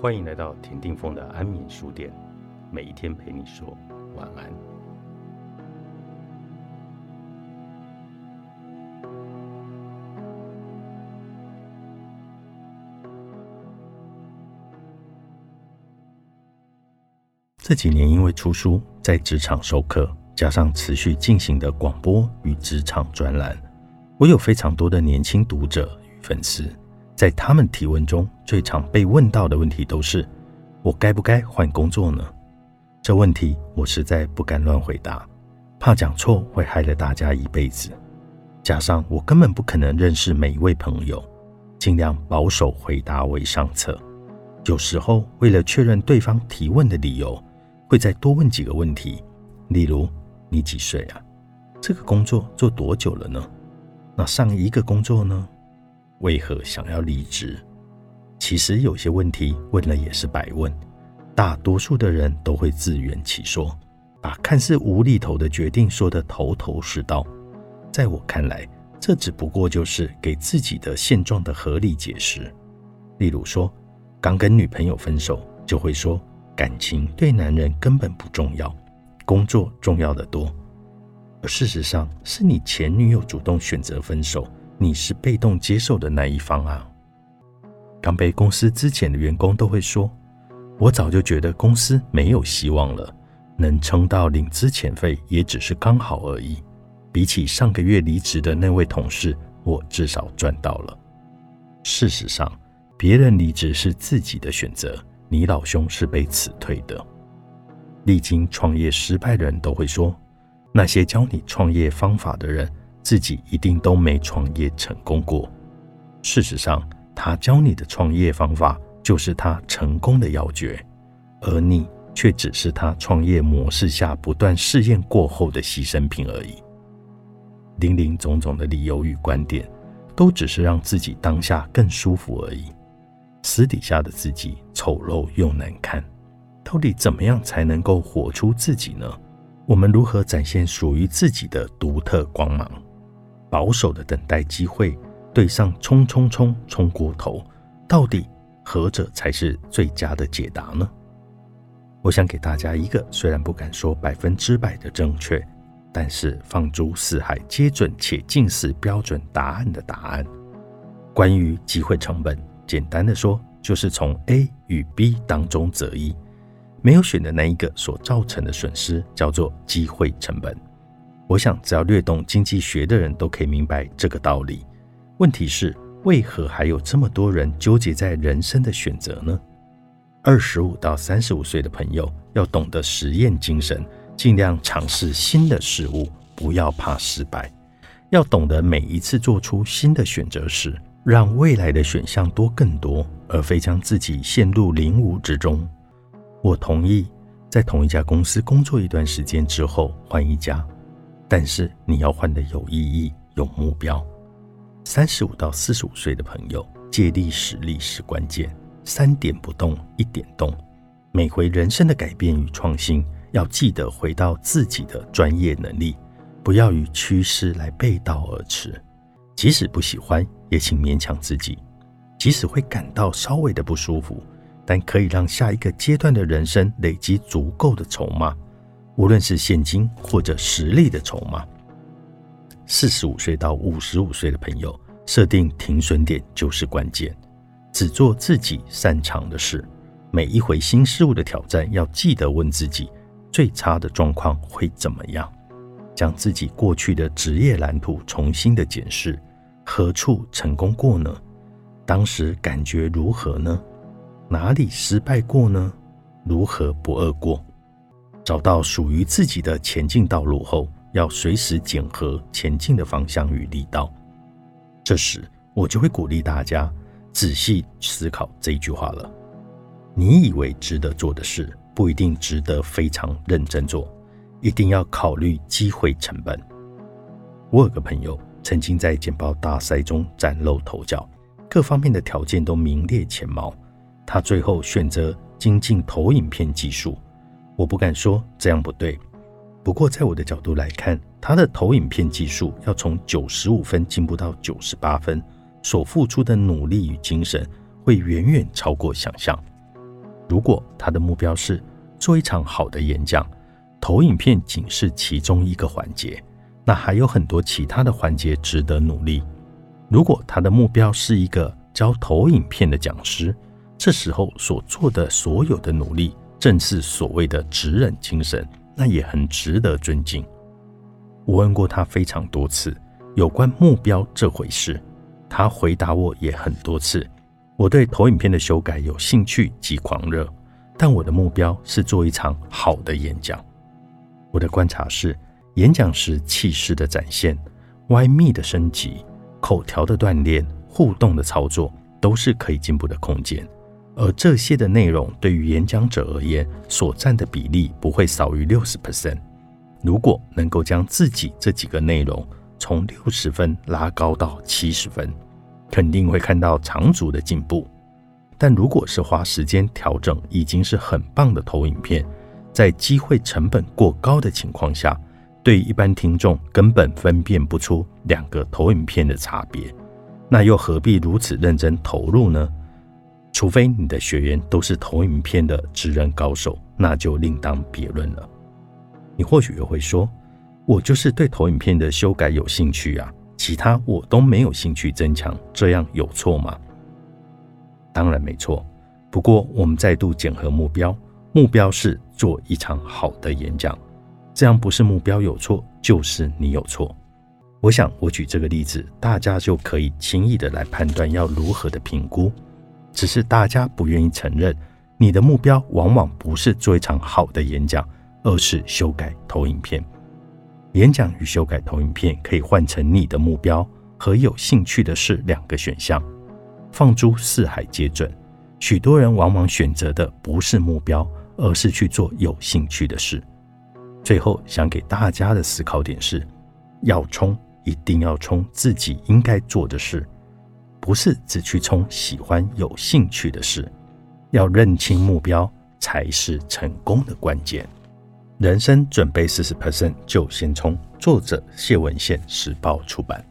欢迎来到田定峰的安眠书店，每一天陪你说晚安。这几年因为出书，在职场授课，加上持续进行的广播与职场专栏，我有非常多的年轻读者与粉丝。在他们提问中，最常被问到的问题都是：我该不该换工作呢？这问题我实在不敢乱回答，怕讲错会害了大家一辈子。加上我根本不可能认识每一位朋友，尽量保守回答为上策。有时候为了确认对方提问的理由，会再多问几个问题，例如：你几岁啊？这个工作做多久了呢？那上一个工作呢？为何想要离职？其实有些问题问了也是白问。大多数的人都会自圆其说，把看似无厘头的决定说得头头是道。在我看来，这只不过就是给自己的现状的合理解释。例如说，刚跟女朋友分手，就会说感情对男人根本不重要，工作重要的多。而事实上，是你前女友主动选择分手。你是被动接受的那一方啊！刚被公司之前的员工都会说：“我早就觉得公司没有希望了，能撑到领资遣费也只是刚好而已。比起上个月离职的那位同事，我至少赚到了。”事实上，别人离职是自己的选择，你老兄是被辞退的。历经创业失败的人都会说：“那些教你创业方法的人。”自己一定都没创业成功过。事实上，他教你的创业方法就是他成功的要诀，而你却只是他创业模式下不断试验过后的牺牲品而已。林林总总的理由与观点，都只是让自己当下更舒服而已。私底下的自己丑陋又难看，到底怎么样才能够活出自己呢？我们如何展现属于自己的独特光芒？保守的等待机会，对上冲冲冲冲过头，到底何者才是最佳的解答呢？我想给大家一个虽然不敢说百分之百的正确，但是放诸四海皆准且近似标准答案的答案。关于机会成本，简单的说，就是从 A 与 B 当中择一，没有选的那一个所造成的损失，叫做机会成本。我想，只要略懂经济学的人都可以明白这个道理。问题是，为何还有这么多人纠结在人生的选择呢？二十五到三十五岁的朋友要懂得实验精神，尽量尝试新的事物，不要怕失败。要懂得每一次做出新的选择时，让未来的选项多更多，而非将自己陷入零无之中。我同意，在同一家公司工作一段时间之后换一家。但是你要换的有意义、有目标。三十五到四十五岁的朋友，借力使力是关键，三点不动，一点动。每回人生的改变与创新，要记得回到自己的专业能力，不要与趋势来背道而驰。即使不喜欢，也请勉强自己。即使会感到稍微的不舒服，但可以让下一个阶段的人生累积足够的筹码。无论是现金或者实力的筹码，四十五岁到五十五岁的朋友设定停损点就是关键，只做自己擅长的事。每一回新事物的挑战，要记得问自己：最差的状况会怎么样？将自己过去的职业蓝图重新的检视，何处成功过呢？当时感觉如何呢？哪里失败过呢？如何不二过？找到属于自己的前进道路后，要随时检核前进的方向与力道。这时，我就会鼓励大家仔细思考这一句话了：你以为值得做的事，不一定值得非常认真做，一定要考虑机会成本。我有个朋友曾经在简报大赛中崭露头角，各方面的条件都名列前茅，他最后选择精进投影片技术。我不敢说这样不对，不过在我的角度来看，他的投影片技术要从九十五分进步到九十八分，所付出的努力与精神会远远超过想象。如果他的目标是做一场好的演讲，投影片仅是其中一个环节，那还有很多其他的环节值得努力。如果他的目标是一个教投影片的讲师，这时候所做的所有的努力，正是所谓的职人精神，那也很值得尊敬。我问过他非常多次有关目标这回事，他回答我也很多次。我对投影片的修改有兴趣及狂热，但我的目标是做一场好的演讲。我的观察是，演讲时气势的展现、歪密的升级、口条的锻炼、互动的操作，都是可以进步的空间。而这些的内容对于演讲者而言，所占的比例不会少于六十 percent。如果能够将自己这几个内容从六十分拉高到七十分，肯定会看到长足的进步。但如果是花时间调整已经是很棒的投影片，在机会成本过高的情况下，对一般听众根本分辨不出两个投影片的差别，那又何必如此认真投入呢？除非你的学员都是投影片的职人高手，那就另当别论了。你或许又会说，我就是对投影片的修改有兴趣啊，其他我都没有兴趣增强，这样有错吗？当然没错。不过我们再度检核目标，目标是做一场好的演讲，这样不是目标有错，就是你有错。我想我举这个例子，大家就可以轻易的来判断要如何的评估，只是大家不愿意承认，你的目标往往不是做一场好的演讲。而是修改投影片，演讲与修改投影片可以换成你的目标和有兴趣的事两个选项，放诸四海皆准。许多人往往选择的不是目标，而是去做有兴趣的事。最后想给大家的思考点是：要冲，一定要冲自己应该做的事，不是只去冲喜欢有兴趣的事。要认清目标，才是成功的关键。人生准备四十 percent 就先冲。作者谢文宪，时报出版。